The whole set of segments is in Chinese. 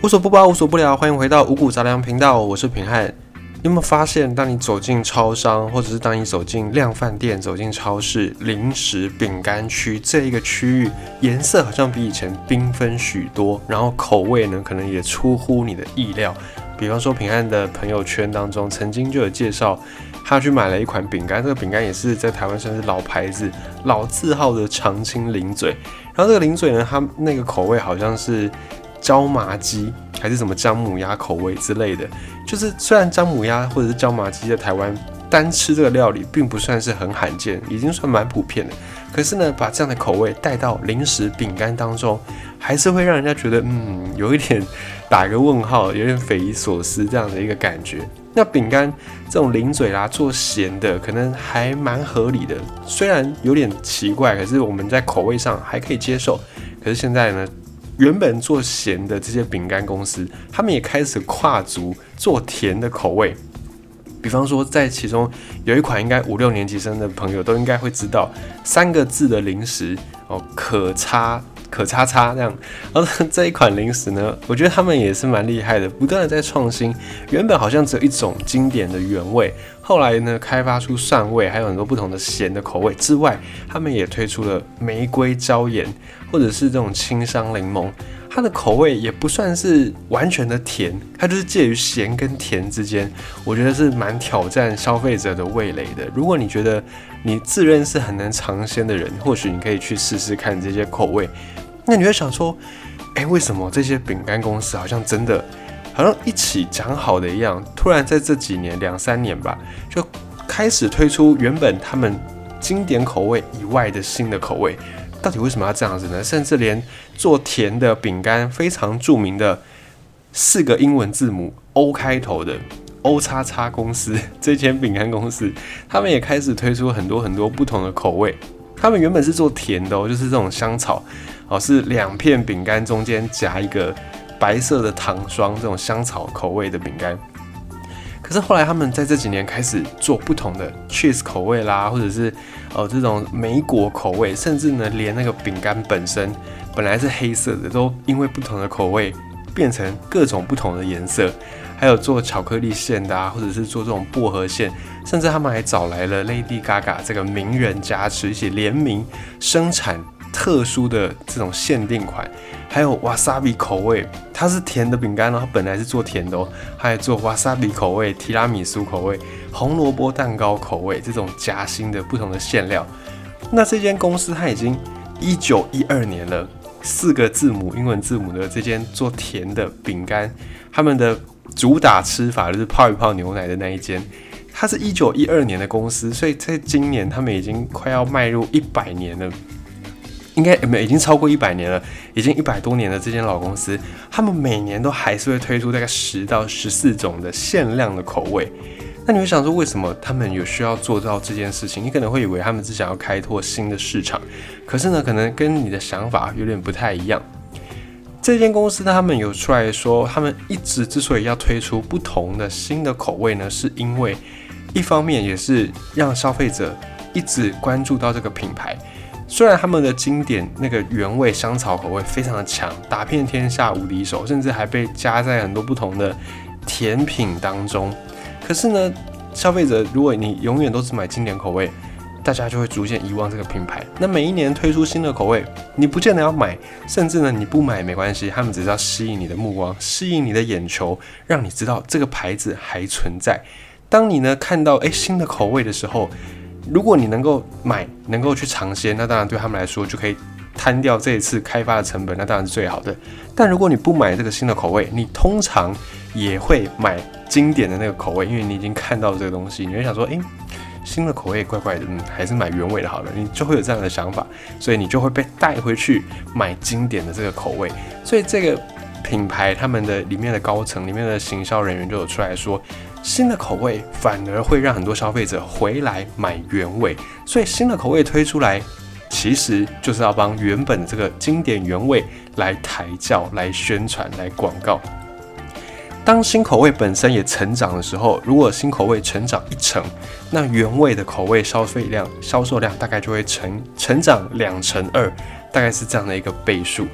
无所不包，无所不聊，欢迎回到五谷杂粮频道，我是平汉。你有没有发现，当你走进超商，或者是当你走进量饭店、走进超市、零食、饼干区这一个区域，颜色好像比以前缤纷许多，然后口味呢，可能也出乎你的意料。比方说，平安的朋友圈当中，曾经就有介绍，他去买了一款饼干，这个饼干也是在台湾算是老牌子、老字号的长青零嘴。然后这个零嘴呢，它那个口味好像是。椒麻鸡还是什么姜母鸭口味之类的，就是虽然姜母鸭或者是椒麻鸡在台湾单吃这个料理并不算是很罕见，已经算蛮普遍的。可是呢，把这样的口味带到零食饼干当中，还是会让人家觉得，嗯，有一点打一个问号，有点匪夷所思这样的一个感觉。那饼干这种零嘴啦，做咸的可能还蛮合理的，虽然有点奇怪，可是我们在口味上还可以接受。可是现在呢？原本做咸的这些饼干公司，他们也开始跨足做甜的口味。比方说，在其中有一款，应该五六年级生的朋友都应该会知道三个字的零食哦，可擦可叉叉这样。然后这一款零食呢，我觉得他们也是蛮厉害的，不断的在创新。原本好像只有一种经典的原味，后来呢，开发出蒜味，还有很多不同的咸的口味之外，他们也推出了玫瑰椒盐。或者是这种清香柠檬，它的口味也不算是完全的甜，它就是介于咸跟甜之间。我觉得是蛮挑战消费者的味蕾的。如果你觉得你自认是很难尝鲜的人，或许你可以去试试看这些口味。那你会想说，哎，为什么这些饼干公司好像真的好像一起讲好的一样，突然在这几年两三年吧，就开始推出原本他们经典口味以外的新的口味？到底为什么要这样子呢？甚至连做甜的饼干非常著名的四个英文字母 O 开头的 O 叉叉公司 这间饼干公司，他们也开始推出很多很多不同的口味。他们原本是做甜的哦，就是这种香草哦，是两片饼干中间夹一个白色的糖霜，这种香草口味的饼干。可是后来他们在这几年开始做不同的 cheese 口味啦，或者是呃这种莓果口味，甚至呢连那个饼干本身本来是黑色的，都因为不同的口味变成各种不同的颜色。还有做巧克力馅的啊，或者是做这种薄荷馅，甚至他们还找来了 Lady Gaga 这个名人加持，一起联名生产特殊的这种限定款。还有 wasabi 口味，它是甜的饼干哦，它本来是做甜的哦，还有做 wasabi 口味、提拉米苏口味、红萝卜蛋糕口味这种夹心的不同的馅料。那这间公司它已经一九一二年了，四个字母英文字母的这间做甜的饼干，他们的主打吃法就是泡一泡牛奶的那一间，它是一九一二年的公司，所以在今年他们已经快要迈入一百年了。应该没已经超过一百年了，已经一百多年的这间老公司，他们每年都还是会推出大概十到十四种的限量的口味。那你会想说，为什么他们有需要做到这件事情？你可能会以为他们是想要开拓新的市场，可是呢，可能跟你的想法有点不太一样。这间公司他们有出来说，他们一直之所以要推出不同的新的口味呢，是因为一方面也是让消费者一直关注到这个品牌。虽然他们的经典那个原味香草口味非常的强，打遍天下无敌手，甚至还被加在很多不同的甜品当中。可是呢，消费者如果你永远都只买经典口味，大家就会逐渐遗忘这个品牌。那每一年推出新的口味，你不见得要买，甚至呢你不买没关系，他们只是要吸引你的目光，吸引你的眼球，让你知道这个牌子还存在。当你呢看到诶新的口味的时候。如果你能够买，能够去尝鲜，那当然对他们来说就可以摊掉这一次开发的成本，那当然是最好的。但如果你不买这个新的口味，你通常也会买经典的那个口味，因为你已经看到这个东西，你会想说，诶，新的口味怪怪的，嗯，还是买原味的好了，你就会有这样的想法，所以你就会被带回去买经典的这个口味。所以这个品牌他们的里面的高层、里面的行销人员就有出来说。新的口味反而会让很多消费者回来买原味，所以新的口味推出来，其实就是要帮原本这个经典原味来抬轿、来宣传、来广告。当新口味本身也成长的时候，如果新口味成长一成，那原味的口味消费量、销售量大概就会成成长两成二，大概是这样的一个倍数。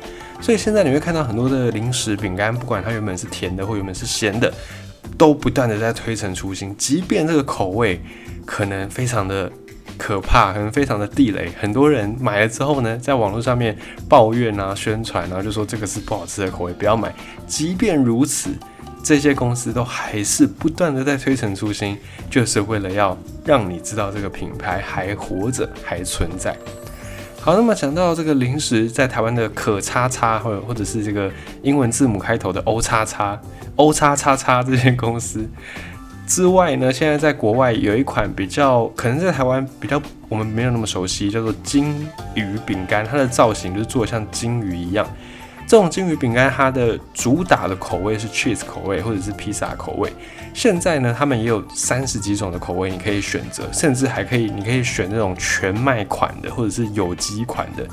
所以现在你会看到很多的零食饼干，不管它原本是甜的或原本是咸的，都不断的在推陈出新。即便这个口味可能非常的可怕，可能非常的地雷，很多人买了之后呢，在网络上面抱怨啊、宣传，然后就说这个是不好吃的口味，不要买。即便如此，这些公司都还是不断的在推陈出新，就是为了要让你知道这个品牌还活着，还存在。好，那么讲到这个零食在台湾的可叉叉，或者或者是这个英文字母开头的 O 叉叉、O 叉叉叉这些公司之外呢，现在在国外有一款比较可能在台湾比较我们没有那么熟悉，叫做金鱼饼干，它的造型就是做像金鱼一样。这种金鱼饼干，它的主打的口味是 cheese 口味或者是披萨口味。现在呢，他们也有三十几种的口味你可以选择，甚至还可以，你可以选那种全麦款的或者是有机款的。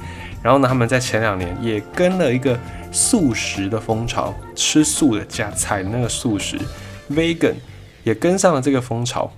然后呢，他们在前两年也跟了一个素食的风潮，吃素的加菜那个素食 vegan 也跟上了这个风潮，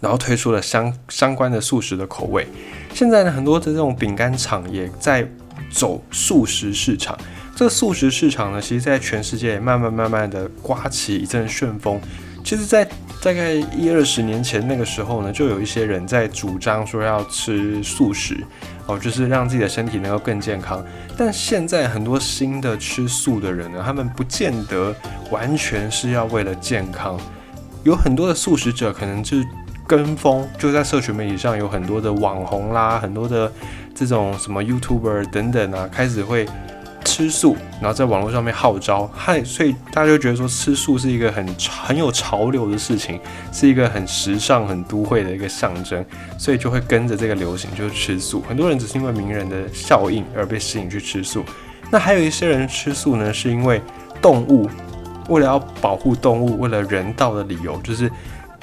然后推出了相相关的素食的口味。现在呢，很多的这种饼干厂也在。走素食市场，这个素食市场呢，其实在全世界慢慢慢慢的刮起一阵旋风。其实，在大概一二十年前那个时候呢，就有一些人在主张说要吃素食，哦，就是让自己的身体能够更健康。但现在很多新的吃素的人呢，他们不见得完全是要为了健康，有很多的素食者可能就是跟风，就在社群媒体上有很多的网红啦，很多的。这种什么 YouTuber 等等啊，开始会吃素，然后在网络上面号召，嗨，所以大家就觉得说吃素是一个很很有潮流的事情，是一个很时尚、很都会的一个象征，所以就会跟着这个流行，就是吃素。很多人只是因为名人的效应而被吸引去吃素，那还有一些人吃素呢，是因为动物，为了要保护动物，为了人道的理由，就是。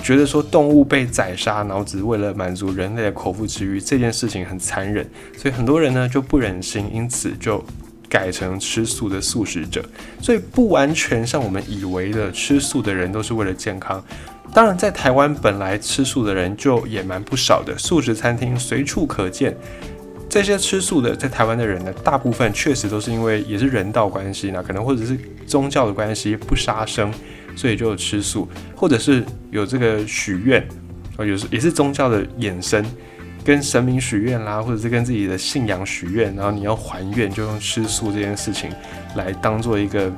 觉得说动物被宰杀，然后只是为了满足人类的口腹之欲，这件事情很残忍，所以很多人呢就不忍心，因此就改成吃素的素食者。所以不完全像我们以为的，吃素的人都是为了健康。当然，在台湾本来吃素的人就也蛮不少的，素食餐厅随处可见。这些吃素的在台湾的人呢，大部分确实都是因为也是人道关系呢，可能或者是宗教的关系，不杀生。所以就吃素，或者是有这个许愿，啊，有时也是宗教的衍生，跟神明许愿啦，或者是跟自己的信仰许愿，然后你要还愿，就用吃素这件事情来当做一个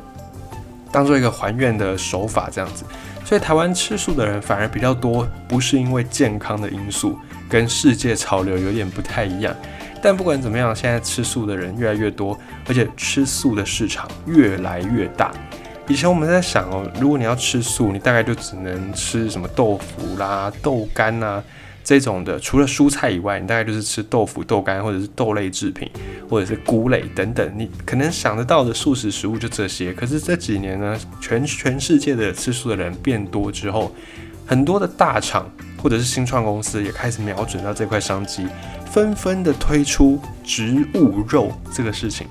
当做一个还愿的手法，这样子。所以台湾吃素的人反而比较多，不是因为健康的因素，跟世界潮流有点不太一样。但不管怎么样，现在吃素的人越来越多，而且吃素的市场越来越大。以前我们在想哦，如果你要吃素，你大概就只能吃什么豆腐啦、豆干呐这种的。除了蔬菜以外，你大概就是吃豆腐、豆干或者是豆类制品，或者是菇类等等。你可能想得到的素食食物就这些。可是这几年呢，全全世界的吃素的人变多之后，很多的大厂或者是新创公司也开始瞄准到这块商机，纷纷的推出植物肉这个事情。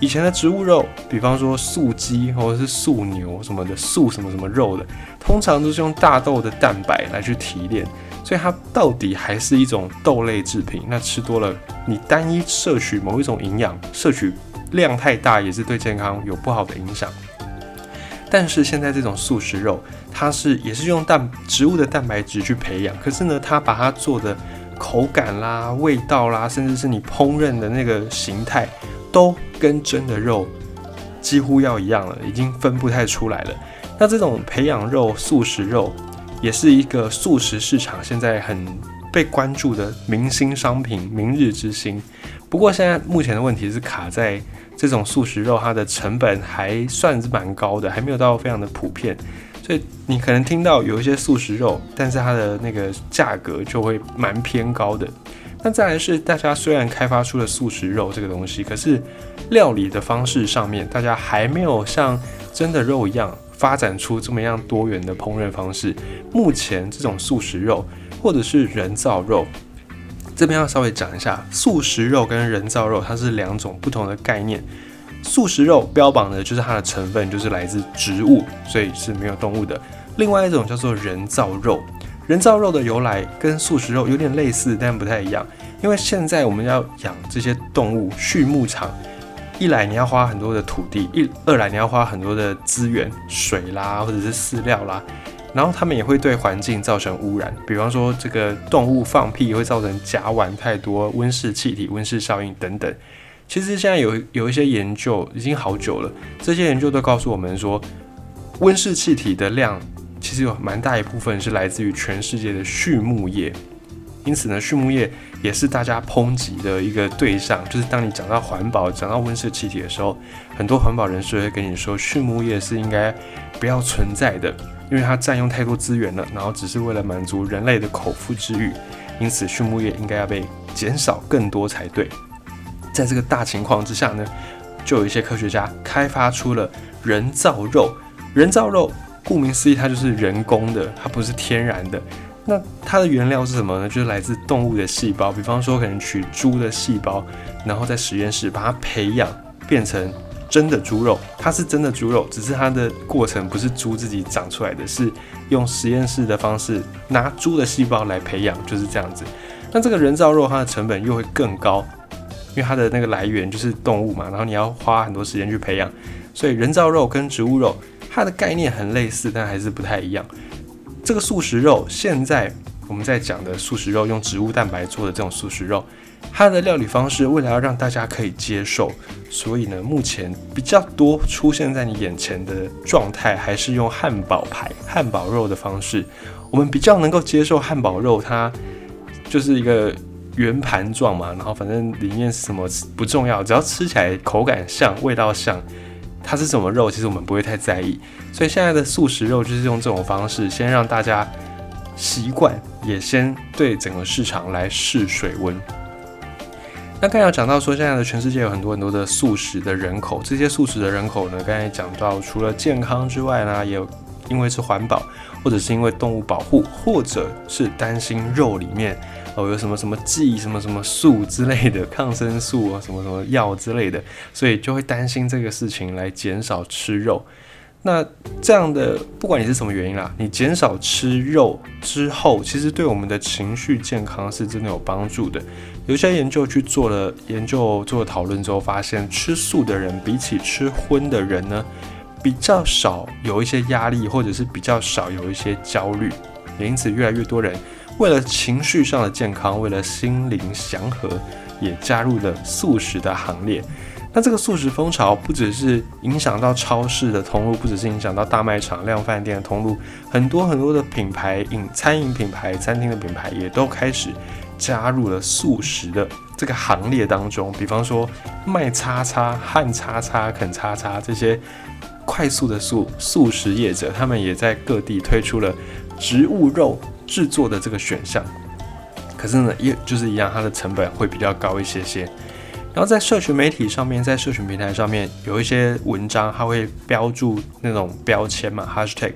以前的植物肉，比方说素鸡或者是素牛什么的，素什么什么肉的，通常都是用大豆的蛋白来去提炼，所以它到底还是一种豆类制品。那吃多了，你单一摄取某一种营养，摄取量太大，也是对健康有不好的影响。但是现在这种素食肉，它是也是用蛋植物的蛋白质去培养，可是呢，它把它做的口感啦、味道啦，甚至是你烹饪的那个形态。都跟真的肉几乎要一样了，已经分不太出来了。那这种培养肉、素食肉，也是一个素食市场现在很被关注的明星商品、明日之星。不过现在目前的问题是卡在这种素食肉，它的成本还算是蛮高的，还没有到非常的普遍。所以你可能听到有一些素食肉，但是它的那个价格就会蛮偏高的。那再来是，大家虽然开发出了素食肉这个东西，可是料理的方式上面，大家还没有像真的肉一样发展出这么样多元的烹饪方式。目前这种素食肉或者是人造肉，这边要稍微讲一下，素食肉跟人造肉它是两种不同的概念。素食肉标榜的就是它的成分就是来自植物，所以是没有动物的。另外一种叫做人造肉。人造肉的由来跟素食肉有点类似，但不太一样。因为现在我们要养这些动物，畜牧场一来你要花很多的土地，一二来你要花很多的资源，水啦或者是饲料啦，然后他们也会对环境造成污染，比方说这个动物放屁会造成甲烷太多、温室气体、温室效应等等。其实现在有有一些研究已经好久了，这些研究都告诉我们说，温室气体的量其实有蛮大一部分是来自于全世界的畜牧业。因此呢，畜牧业也是大家抨击的一个对象。就是当你讲到环保、讲到温室气体的时候，很多环保人士会跟你说，畜牧业是应该不要存在的，因为它占用太多资源了，然后只是为了满足人类的口腹之欲。因此，畜牧业应该要被减少更多才对。在这个大情况之下呢，就有一些科学家开发出了人造肉。人造肉顾名思义，它就是人工的，它不是天然的。那它的原料是什么呢？就是来自动物的细胞，比方说可能取猪的细胞，然后在实验室把它培养变成真的猪肉。它是真的猪肉，只是它的过程不是猪自己长出来的，是用实验室的方式拿猪的细胞来培养，就是这样子。那这个人造肉它的成本又会更高，因为它的那个来源就是动物嘛，然后你要花很多时间去培养，所以人造肉跟植物肉它的概念很类似，但还是不太一样。这个素食肉，现在我们在讲的素食肉，用植物蛋白做的这种素食肉，它的料理方式为了要让大家可以接受，所以呢，目前比较多出现在你眼前的状态，还是用汉堡排、汉堡肉的方式。我们比较能够接受汉堡肉，它就是一个圆盘状嘛，然后反正里面什么不重要，只要吃起来口感像、味道像。它是什么肉？其实我们不会太在意，所以现在的素食肉就是用这种方式，先让大家习惯，也先对整个市场来试水温。那刚才讲到说，现在的全世界有很多很多的素食的人口，这些素食的人口呢，刚才讲到，除了健康之外呢，也因为是环保，或者是因为动物保护，或者是担心肉里面。哦，有什么什么剂、什么什么素之类的 抗生素啊，什么什么药之类的，所以就会担心这个事情来减少吃肉。那这样的，不管你是什么原因啦，你减少吃肉之后，其实对我们的情绪健康是真的有帮助的。有些研究去做了研究，做了讨论之后，发现吃素的人比起吃荤的人呢，比较少有一些压力，或者是比较少有一些焦虑，也因此越来越多人。为了情绪上的健康，为了心灵祥和，也加入了素食的行列。那这个素食风潮不只是影响到超市的通路，不只是影响到大卖场、量饭店的通路，很多很多的品牌饮餐饮品牌、餐厅的品牌也都开始加入了素食的这个行列当中。比方说卖叉叉、汉叉叉、肯叉叉这些快速的素素食业者，他们也在各地推出了植物肉。制作的这个选项，可是呢，也就是一样，它的成本会比较高一些些。然后在社群媒体上面，在社群平台上面有一些文章，它会标注那种标签嘛，hashtag，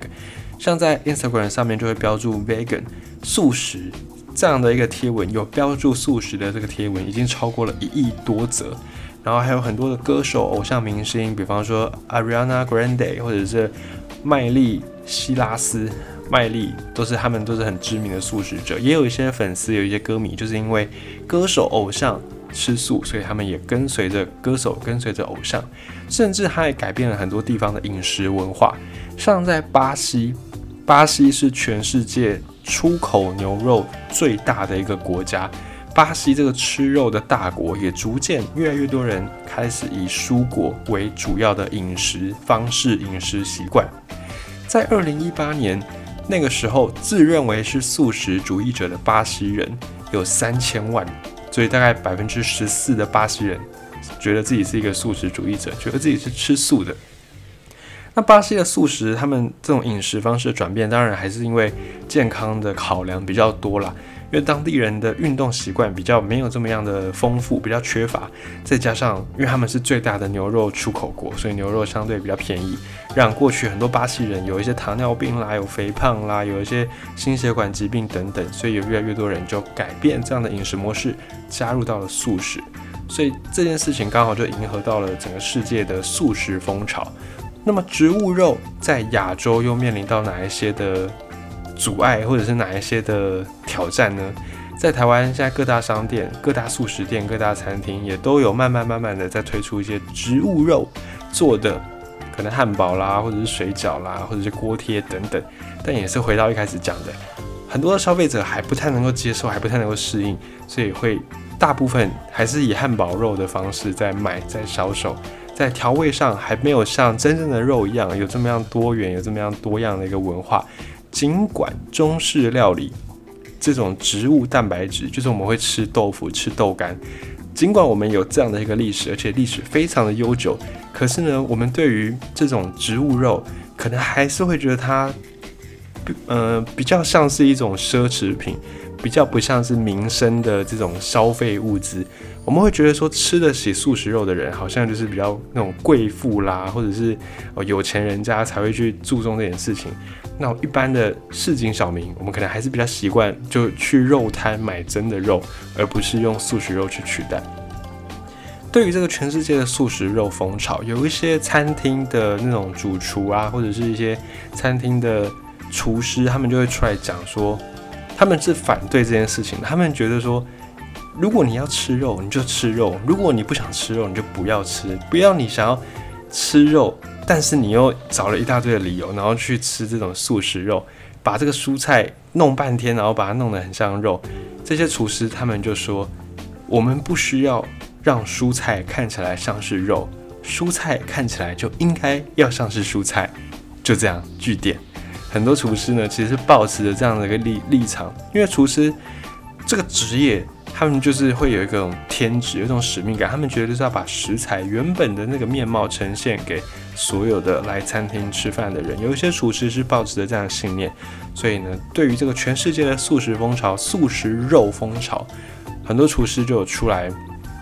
像在 Instagram 上面就会标注 vegan 素食这样的一个贴文，有标注素食的这个贴文已经超过了一亿多则。然后还有很多的歌手、偶像明星，比方说 Ariana Grande 或者是麦莉希拉斯。麦莉都是他们都是很知名的素食者，也有一些粉丝，有一些歌迷，就是因为歌手偶像吃素，所以他们也跟随着歌手，跟随着偶像，甚至他也改变了很多地方的饮食文化。像在巴西，巴西是全世界出口牛肉最大的一个国家，巴西这个吃肉的大国，也逐渐越来越多人开始以蔬果为主要的饮食方式、饮食习惯。在二零一八年。那个时候，自认为是素食主义者的巴西人有三千万，所以大概百分之十四的巴西人觉得自己是一个素食主义者，觉得自己是吃素的。那巴西的素食，他们这种饮食方式的转变，当然还是因为健康的考量比较多啦。因为当地人的运动习惯比较没有这么样的丰富，比较缺乏，再加上因为他们是最大的牛肉出口国，所以牛肉相对比较便宜，让过去很多巴西人有一些糖尿病啦，有肥胖啦，有一些心血管疾病等等，所以有越来越多人就改变这样的饮食模式，加入到了素食。所以这件事情刚好就迎合到了整个世界的素食风潮。那么植物肉在亚洲又面临到哪一些的？阻碍或者是哪一些的挑战呢？在台湾，现在各大商店、各大素食店、各大餐厅也都有慢慢慢慢的在推出一些植物肉做的，可能汉堡啦，或者是水饺啦，或者是锅贴等等。但也是回到一开始讲的，很多的消费者还不太能够接受，还不太能够适应，所以会大部分还是以汉堡肉的方式在买，在销售。在调味上还没有像真正的肉一样有这么样多元，有这么样多样的一个文化。尽管中式料理这种植物蛋白质，就是我们会吃豆腐、吃豆干，尽管我们有这样的一个历史，而且历史非常的悠久，可是呢，我们对于这种植物肉，可能还是会觉得它，呃，比较像是一种奢侈品。比较不像是民生的这种消费物资，我们会觉得说吃得起素食肉的人，好像就是比较那种贵妇啦，或者是哦有钱人家才会去注重这件事情。那一般的市井小民，我们可能还是比较习惯就去肉摊买真的肉，而不是用素食肉去取代。对于这个全世界的素食肉风潮，有一些餐厅的那种主厨啊，或者是一些餐厅的厨师，他们就会出来讲说。他们是反对这件事情，他们觉得说，如果你要吃肉，你就吃肉；如果你不想吃肉，你就不要吃。不要你想要吃肉，但是你又找了一大堆的理由，然后去吃这种素食肉，把这个蔬菜弄半天，然后把它弄得很像肉。这些厨师他们就说，我们不需要让蔬菜看起来像是肉，蔬菜看起来就应该要像是蔬菜。就这样，据点。很多厨师呢，其实是抱持着这样的一个立立场，因为厨师这个职业，他们就是会有一种天职，有一种使命感，他们觉得是要把食材原本的那个面貌呈现给所有的来餐厅吃饭的人。有一些厨师是抱持着这样的信念，所以呢，对于这个全世界的素食风潮、素食肉风潮，很多厨师就有出来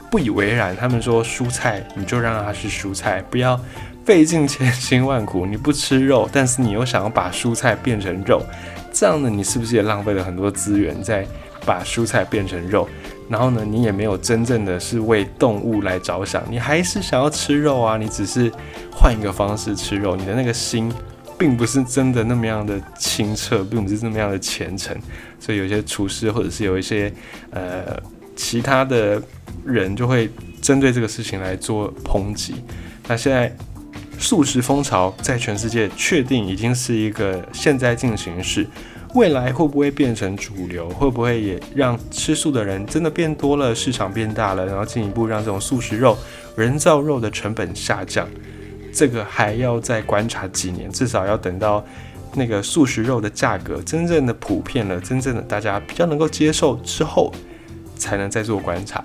不以为然。他们说，蔬菜你就让它是蔬菜，不要。费尽千辛万苦，你不吃肉，但是你又想要把蔬菜变成肉，这样呢，你是不是也浪费了很多资源在把蔬菜变成肉？然后呢，你也没有真正的是为动物来着想，你还是想要吃肉啊，你只是换一个方式吃肉，你的那个心并不是真的那么样的清澈，并不是那么样的虔诚，所以有些厨师或者是有一些呃其他的人就会针对这个事情来做抨击。那现在。素食风潮在全世界确定已经是一个现在进行式，未来会不会变成主流？会不会也让吃素的人真的变多了，市场变大了，然后进一步让这种素食肉、人造肉的成本下降？这个还要再观察几年，至少要等到那个素食肉的价格真正的普遍了，真正的大家比较能够接受之后，才能再做观察。